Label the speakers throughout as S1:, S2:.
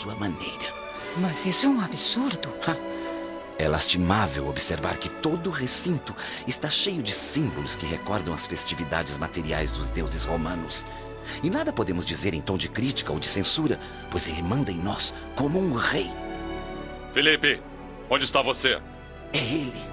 S1: sua maneira.
S2: Mas isso é um absurdo.
S1: É lastimável observar que todo o recinto está cheio de símbolos que recordam as festividades materiais dos deuses romanos. E nada podemos dizer em tom de crítica ou de censura, pois ele manda em nós como um rei.
S3: Felipe, onde está você?
S1: É ele.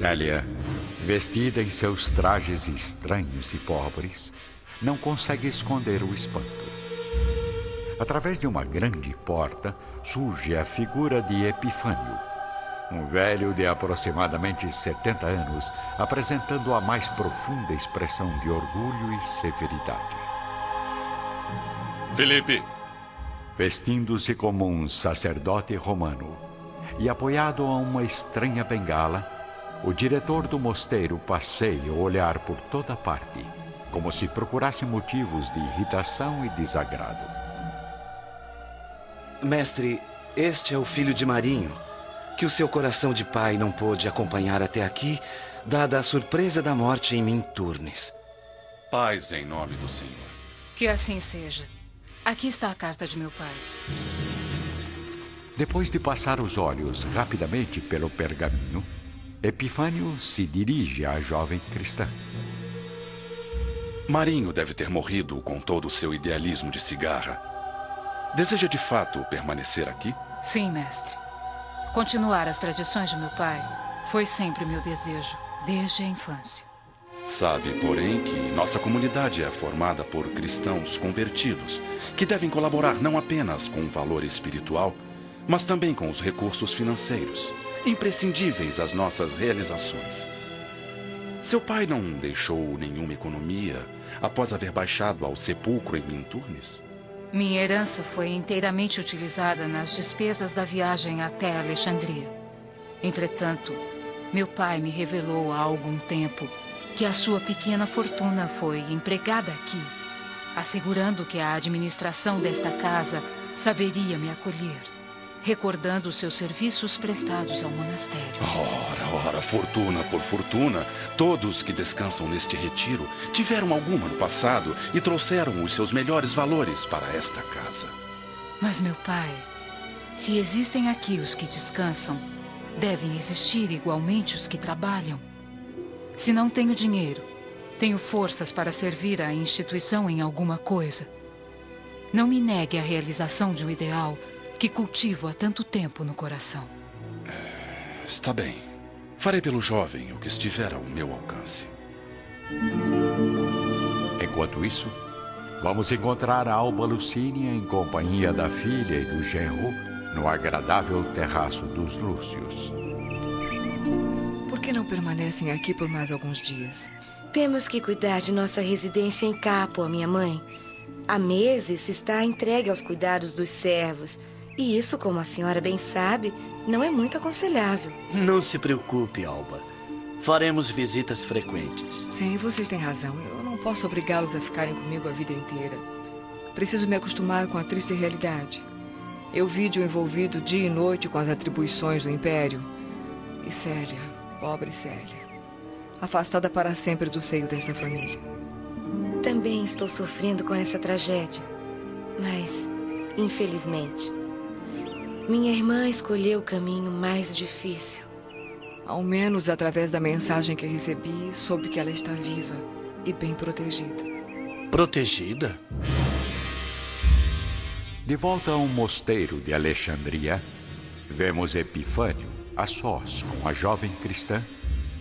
S4: Célia, vestida em seus trajes estranhos e pobres, não consegue esconder o espanto. Através de uma grande porta surge a figura de Epifânio, um velho de aproximadamente 70 anos, apresentando a mais profunda expressão de orgulho e severidade.
S3: Felipe!
S4: Vestindo-se como um sacerdote romano e apoiado a uma estranha bengala, o diretor do mosteiro passeia o olhar por toda parte, como se procurasse motivos de irritação e desagrado.
S5: Mestre, este é o filho de Marinho, que o seu coração de pai não pôde acompanhar até aqui, dada a surpresa da morte em Minturnes.
S3: Paz em nome do Senhor.
S2: Que assim seja. Aqui está a carta de meu pai.
S4: Depois de passar os olhos rapidamente pelo pergaminho, Epifânio se dirige à jovem cristã.
S3: Marinho deve ter morrido com todo o seu idealismo de cigarra. Deseja de fato permanecer aqui?
S2: Sim, mestre. Continuar as tradições de meu pai foi sempre meu desejo, desde a infância.
S3: Sabe, porém, que nossa comunidade é formada por cristãos convertidos, que devem colaborar não apenas com o valor espiritual, mas também com os recursos financeiros imprescindíveis às nossas realizações. Seu pai não deixou nenhuma economia após haver baixado ao sepulcro em Minturnes?
S2: Minha herança foi inteiramente utilizada nas despesas da viagem até Alexandria. Entretanto, meu pai me revelou há algum tempo que a sua pequena fortuna foi empregada aqui, assegurando que a administração desta casa saberia me acolher recordando seus serviços prestados ao monastério.
S3: Ora, ora, fortuna por fortuna. Todos que descansam neste retiro tiveram alguma no passado e trouxeram os seus melhores valores para esta casa.
S2: Mas, meu pai, se existem aqui os que descansam, devem existir igualmente os que trabalham. Se não tenho dinheiro, tenho forças para servir à instituição em alguma coisa. Não me negue a realização de um ideal que cultivo há tanto tempo no coração.
S3: Está bem. Farei pelo jovem o que estiver ao meu alcance.
S4: Enquanto isso, vamos encontrar a Alba Lucínia em companhia da filha e do genro no agradável terraço dos Lúcios.
S6: Por que não permanecem aqui por mais alguns dias?
S7: Temos que cuidar de nossa residência em Capua, minha mãe. Há meses está entregue aos cuidados dos servos e isso, como a senhora bem sabe, não é muito aconselhável.
S8: Não se preocupe, Alba. Faremos visitas frequentes.
S6: Sim, vocês têm razão. Eu não posso obrigá-los a ficarem comigo a vida inteira. Preciso me acostumar com a triste realidade. Eu vídeo envolvido dia e noite com as atribuições do Império. E Célia, pobre Célia, afastada para sempre do seio desta família.
S7: Também estou sofrendo com essa tragédia. Mas, infelizmente, minha irmã escolheu o caminho mais difícil.
S6: Ao menos através da mensagem que recebi, soube que ela está viva e bem protegida.
S8: Protegida?
S4: De volta ao mosteiro de Alexandria, vemos Epifânio a sós com a jovem cristã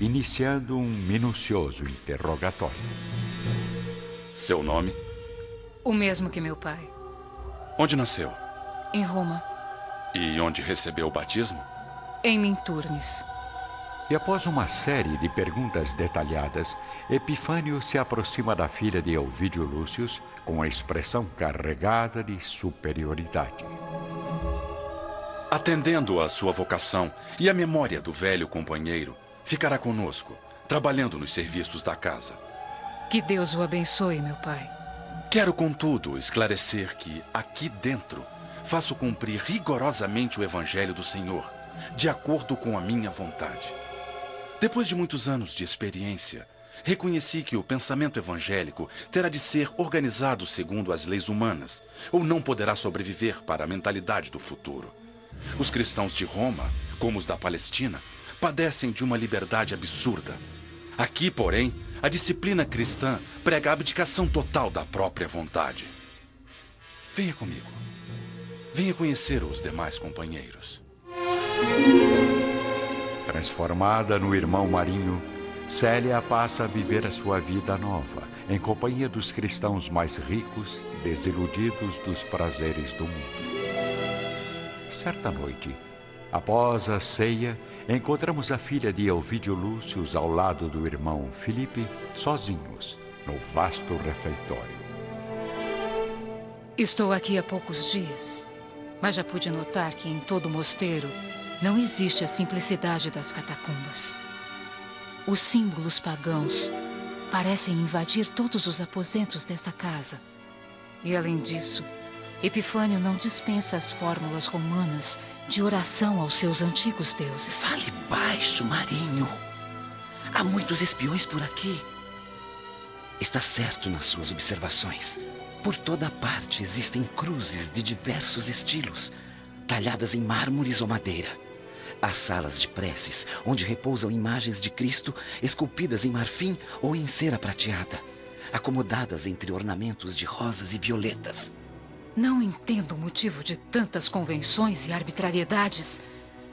S4: iniciando um minucioso interrogatório.
S3: Seu nome?
S2: O mesmo que meu pai.
S3: Onde nasceu?
S2: Em Roma.
S3: E onde recebeu o batismo?
S2: Em Minturnes.
S4: E após uma série de perguntas detalhadas, Epifânio se aproxima da filha de Elvídio Lúcius com a expressão carregada de superioridade.
S3: Atendendo à sua vocação e à memória do velho companheiro, ficará conosco, trabalhando nos serviços da casa.
S2: Que Deus o abençoe, meu pai.
S3: Quero, contudo, esclarecer que, aqui dentro, faço cumprir rigorosamente o Evangelho do Senhor, de acordo com a minha vontade. Depois de muitos anos de experiência, reconheci que o pensamento evangélico terá de ser organizado segundo as leis humanas, ou não poderá sobreviver para a mentalidade do futuro. Os cristãos de Roma, como os da Palestina, padecem de uma liberdade absurda. Aqui, porém, a disciplina cristã prega a abdicação total da própria vontade. Venha comigo. Venha conhecer os demais companheiros.
S4: Transformada no irmão Marinho, Célia passa a viver a sua vida nova, em companhia dos cristãos mais ricos, desiludidos dos prazeres do mundo. Certa noite, após a ceia, encontramos a filha de Elvídio Lúcius ao lado do irmão Felipe, sozinhos, no vasto refeitório.
S2: Estou aqui há poucos dias, mas já pude notar que em todo mosteiro não existe a simplicidade das catacumbas. Os símbolos pagãos parecem invadir todos os aposentos desta casa. E além disso, Epifânio não dispensa as fórmulas romanas de oração aos seus antigos deuses.
S1: Fale baixo, Marinho. Há muitos espiões por aqui. Está certo nas suas observações. Por toda parte existem cruzes de diversos estilos, talhadas em mármores ou madeira. Há salas de preces, onde repousam imagens de Cristo esculpidas em marfim ou em cera prateada, acomodadas entre ornamentos de rosas e violetas.
S2: Não entendo o motivo de tantas convenções e arbitrariedades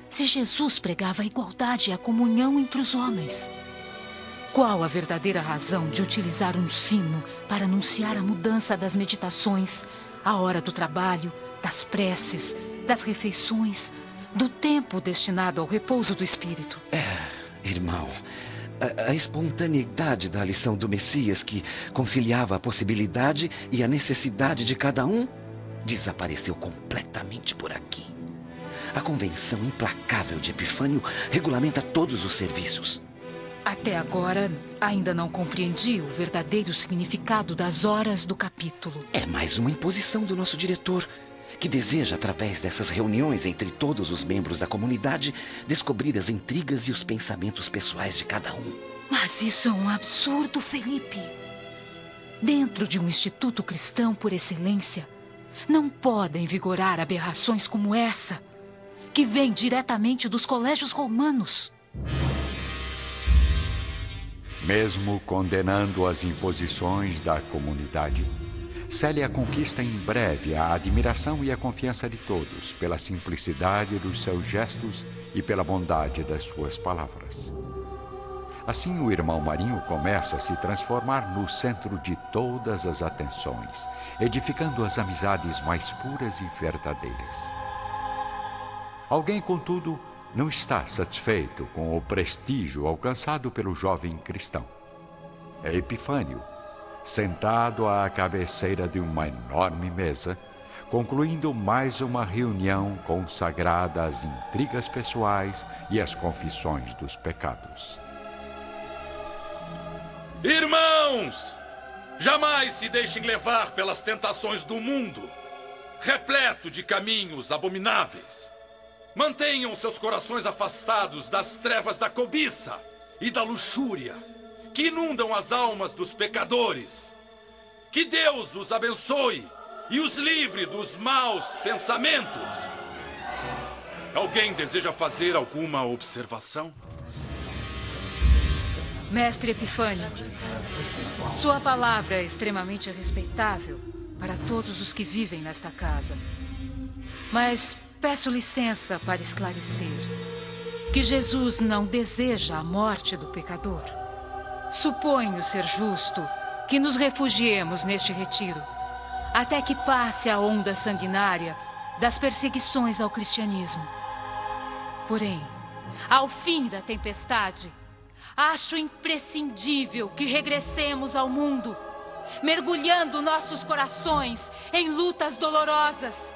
S2: se Jesus pregava a igualdade e a comunhão entre os homens. Qual a verdadeira razão de utilizar um sino para anunciar a mudança das meditações, a hora do trabalho, das preces, das refeições, do tempo destinado ao repouso do espírito.
S1: É, irmão. A, a, espontaneidade da lição do Messias, que conciliava a possibilidade e a necessidade de cada um, desapareceu completamente por aqui. A convenção implacável de Epifânio regulamenta todos os serviços.
S2: Até agora, ainda não compreendi o verdadeiro significado das horas do capítulo.
S1: É mais uma imposição do nosso diretor que deseja, através dessas reuniões entre todos os membros da comunidade, descobrir as intrigas e os pensamentos pessoais de cada um.
S2: Mas isso é um absurdo, Felipe. Dentro de um instituto cristão por excelência, não podem vigorar aberrações como essa, que vem diretamente dos colégios romanos.
S4: Mesmo condenando as imposições da comunidade, Célia conquista em breve a admiração e a confiança de todos pela simplicidade dos seus gestos e pela bondade das suas palavras. Assim, o irmão Marinho começa a se transformar no centro de todas as atenções, edificando as amizades mais puras e verdadeiras. Alguém, contudo, não está satisfeito com o prestígio alcançado pelo jovem cristão. É Epifânio, sentado à cabeceira de uma enorme mesa, concluindo mais uma reunião consagrada às intrigas pessoais e às confissões dos pecados.
S3: Irmãos, jamais se deixem levar pelas tentações do mundo, repleto de caminhos abomináveis. Mantenham seus corações afastados das trevas da cobiça e da luxúria que inundam as almas dos pecadores. Que Deus os abençoe e os livre dos maus pensamentos. Alguém deseja fazer alguma observação?
S2: Mestre Epifânio, sua palavra é extremamente respeitável para todos os que vivem nesta casa. Mas peço licença para esclarecer. que Jesus não deseja a morte do pecador. Suponho ser justo que nos refugiemos neste retiro, até que passe a onda sanguinária das perseguições ao cristianismo. Porém, ao fim da tempestade, acho imprescindível que regressemos ao mundo, mergulhando nossos corações em lutas dolorosas.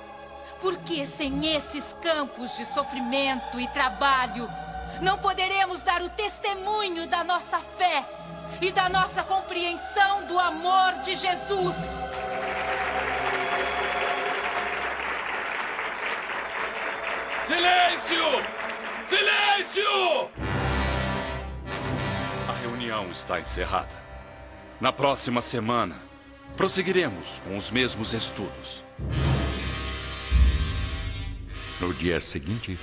S2: Porque sem esses campos de sofrimento e trabalho, não poderemos dar o testemunho da nossa fé e da nossa compreensão do amor de Jesus.
S3: Silêncio! Silêncio! A reunião está encerrada. Na próxima semana, prosseguiremos com os mesmos estudos.
S4: No dia seguinte,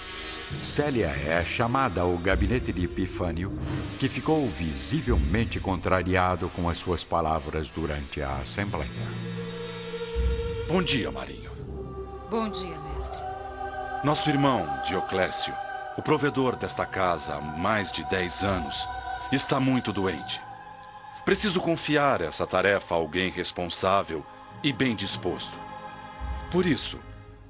S4: Célia é chamada ao gabinete de Epifânio, que ficou visivelmente contrariado com as suas palavras durante a assembleia.
S3: Bom dia, Marinho.
S2: Bom dia, mestre.
S3: Nosso irmão, Dioclésio, o provedor desta casa há mais de 10 anos, está muito doente. Preciso confiar essa tarefa a alguém responsável e bem disposto. Por isso,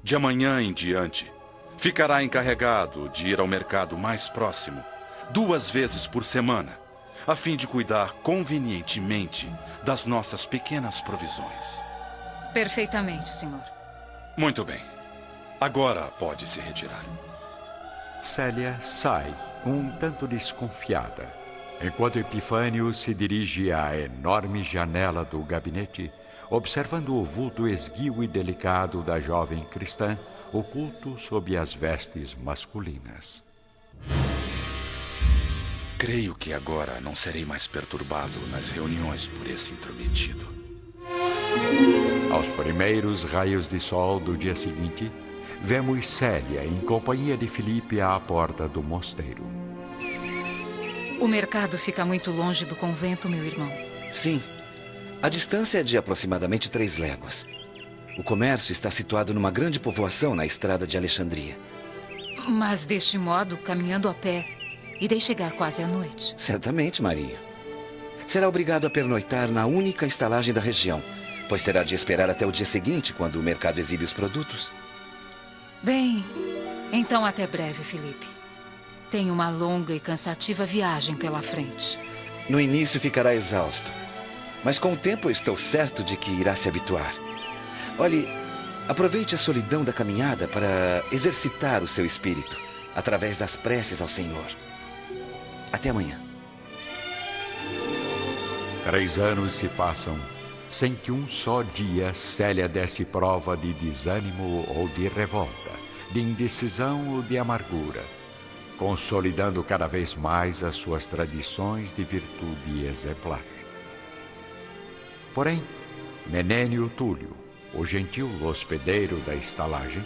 S3: de amanhã em diante, ficará encarregado de ir ao mercado mais próximo, duas vezes por semana, a fim de cuidar convenientemente das nossas pequenas provisões.
S2: Perfeitamente, senhor.
S3: Muito bem. Agora pode se retirar.
S4: Célia sai, um tanto desconfiada, enquanto Epifânio se dirige à enorme janela do gabinete, observando o vulto esguio e delicado da jovem cristã oculto sob as vestes masculinas.
S3: Creio que agora não serei mais perturbado nas reuniões por esse intrometido.
S4: Aos primeiros raios de sol do dia seguinte, vemos Célia em companhia de Felipe à porta do mosteiro.
S2: O mercado fica muito longe do convento, meu irmão.
S5: Sim. A distância é de aproximadamente três léguas. O comércio está situado numa grande povoação na estrada de Alexandria.
S2: Mas deste modo, caminhando a pé, irei chegar quase à noite.
S5: Certamente, Maria. Será obrigado a pernoitar na única estalagem da região, pois terá de esperar até o dia seguinte, quando o mercado exibe os produtos.
S2: Bem, então até breve, Felipe. Tenho uma longa e cansativa viagem pela frente.
S5: No início ficará exausto, mas com o tempo eu estou certo de que irá se habituar. Olhe, aproveite a solidão da caminhada para exercitar o seu espírito através das preces ao Senhor. Até amanhã.
S4: Três anos se passam sem que um só dia Célia desse prova de desânimo ou de revolta, de indecisão ou de amargura, consolidando cada vez mais as suas tradições de virtude exemplar. Porém, Menênio Túlio, o gentil hospedeiro da estalagem,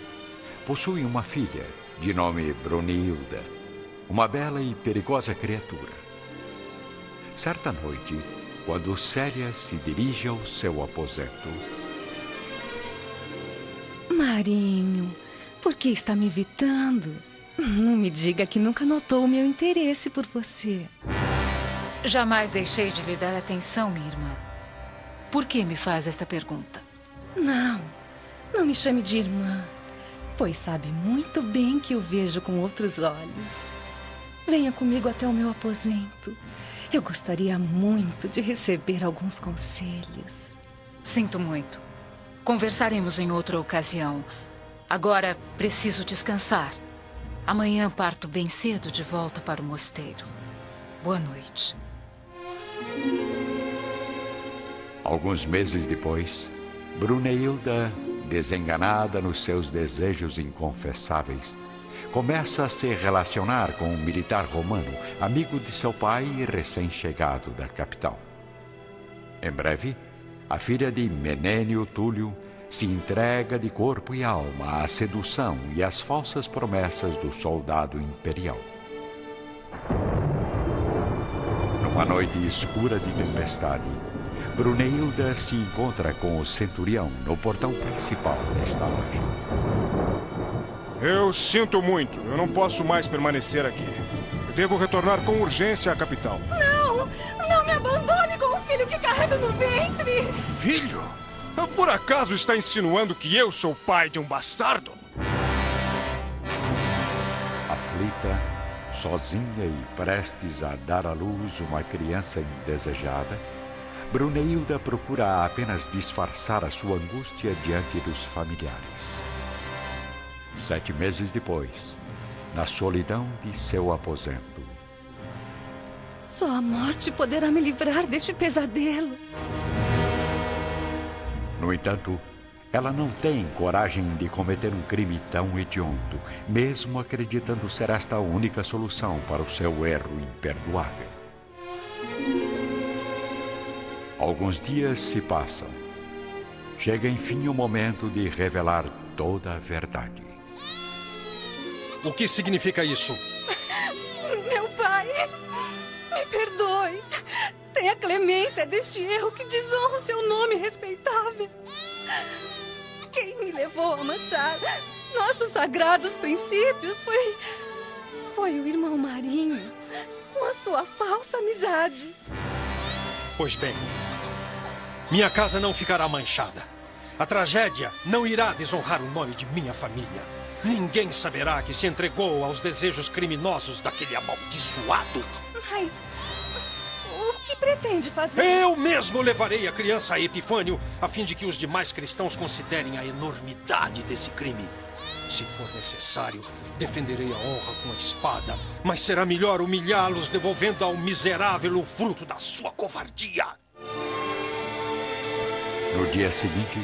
S4: possui uma filha de nome Brunilda, uma bela e perigosa criatura. Certa noite, quando Célia se dirige ao seu aposento.
S9: Marinho, por que está me evitando? Não me diga que nunca notou o meu interesse por você.
S2: Jamais deixei de lhe dar atenção, minha irmã. Por que me faz esta pergunta?
S9: Não, não me chame de irmã, pois sabe muito bem que eu vejo com outros olhos. Venha comigo até o meu aposento. Eu gostaria muito de receber alguns conselhos.
S2: Sinto muito. Conversaremos em outra ocasião. Agora preciso descansar. Amanhã parto bem cedo de volta para o mosteiro. Boa noite.
S4: Alguns meses depois, Bruneilda, desenganada nos seus desejos inconfessáveis, começa a se relacionar com um militar romano, amigo de seu pai e recém-chegado da capital. Em breve, a filha de Menênio Túlio se entrega de corpo e alma à sedução e às falsas promessas do soldado imperial. Numa noite escura de tempestade, Bruneilda se encontra com o centurião no portão principal da estalagem.
S10: Eu sinto muito. Eu não posso mais permanecer aqui. devo retornar com urgência à capital.
S9: Não! Não me abandone com o filho que carrego no ventre!
S10: Filho? Por acaso está insinuando que eu sou pai de um bastardo?
S4: Aflita, sozinha e prestes a dar à luz uma criança indesejada, Bruneilda procura apenas disfarçar a sua angústia diante dos familiares. Sete meses depois, na solidão de seu aposento.
S9: Só a morte poderá me livrar deste pesadelo.
S4: No entanto, ela não tem coragem de cometer um crime tão hediondo, mesmo acreditando ser esta a única solução para o seu erro imperdoável. Alguns dias se passam. Chega enfim o momento de revelar toda a verdade.
S11: O que significa isso?
S9: Meu pai, me perdoe. Tenha clemência deste erro que desonra o seu nome respeitável. Quem me levou a manchar nossos sagrados princípios foi. foi o irmão Marinho, com a sua falsa amizade.
S11: Pois bem, minha casa não ficará manchada. A tragédia não irá desonrar o nome de minha família. Ninguém saberá que se entregou aos desejos criminosos daquele amaldiçoado.
S9: Mas. O que pretende fazer?
S11: Eu mesmo levarei a criança a Epifânio, a fim de que os demais cristãos considerem a enormidade desse crime. Se for necessário, defenderei a honra com a espada, mas será melhor humilhá-los, devolvendo ao miserável o fruto da sua covardia.
S4: No dia seguinte,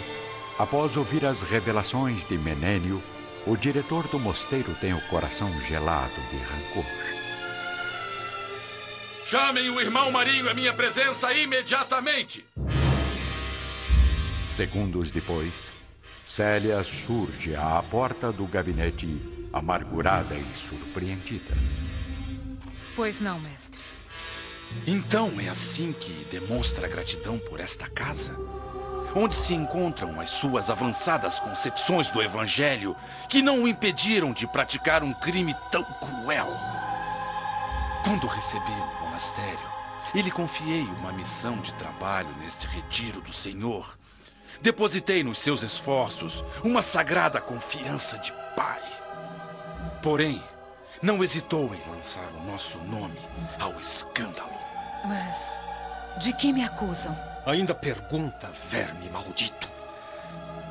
S4: após ouvir as revelações de Menênio, o diretor do mosteiro tem o coração gelado de rancor.
S3: Chamem o irmão Marinho à minha presença imediatamente!
S4: Segundos depois, Célia surge à porta do gabinete, amargurada e surpreendida.
S2: Pois não, mestre.
S3: Então é assim que demonstra gratidão por esta casa? Onde se encontram as suas avançadas concepções do Evangelho que não o impediram de praticar um crime tão cruel. Quando recebi o monastério e lhe confiei uma missão de trabalho neste retiro do Senhor, depositei nos seus esforços uma sagrada confiança de pai. Porém, não hesitou em lançar o nosso nome ao escândalo.
S2: Mas de que me acusam?
S11: Ainda pergunta, verme maldito.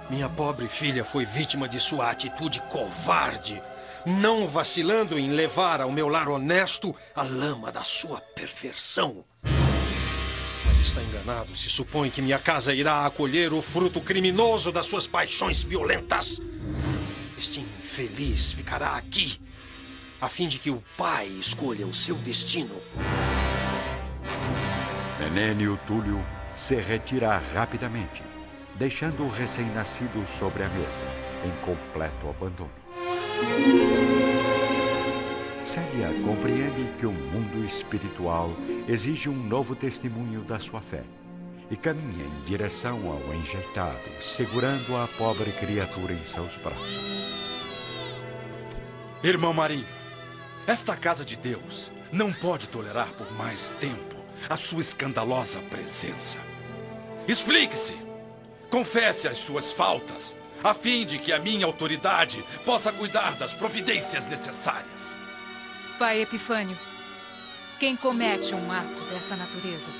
S11: Minha pobre filha foi vítima de sua atitude covarde, não vacilando em levar ao meu lar honesto a lama da sua perversão. Mas está enganado se supõe que minha casa irá acolher o fruto criminoso das suas paixões violentas. Este infeliz ficará aqui, a fim de que o pai escolha o seu destino.
S4: Menênio Túlio se retira rapidamente, deixando o recém-nascido sobre a mesa, em completo abandono. Célia compreende que o mundo espiritual exige um novo testemunho da sua fé e caminha em direção ao enjeitado, segurando a pobre criatura em seus braços.
S3: Irmão Marinho, esta casa de Deus não pode tolerar por mais tempo a sua escandalosa presença. Explique-se. Confesse as suas faltas, a fim de que a minha autoridade possa cuidar das providências necessárias.
S2: Pai Epifânio, quem comete um ato dessa natureza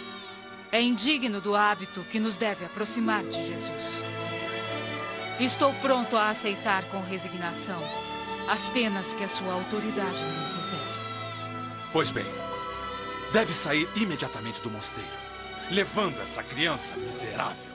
S2: é indigno do hábito que nos deve aproximar de Jesus. Estou pronto a aceitar com resignação as penas que a sua autoridade me impuser.
S3: Pois bem, deve sair imediatamente do mosteiro, levando essa criança miserável.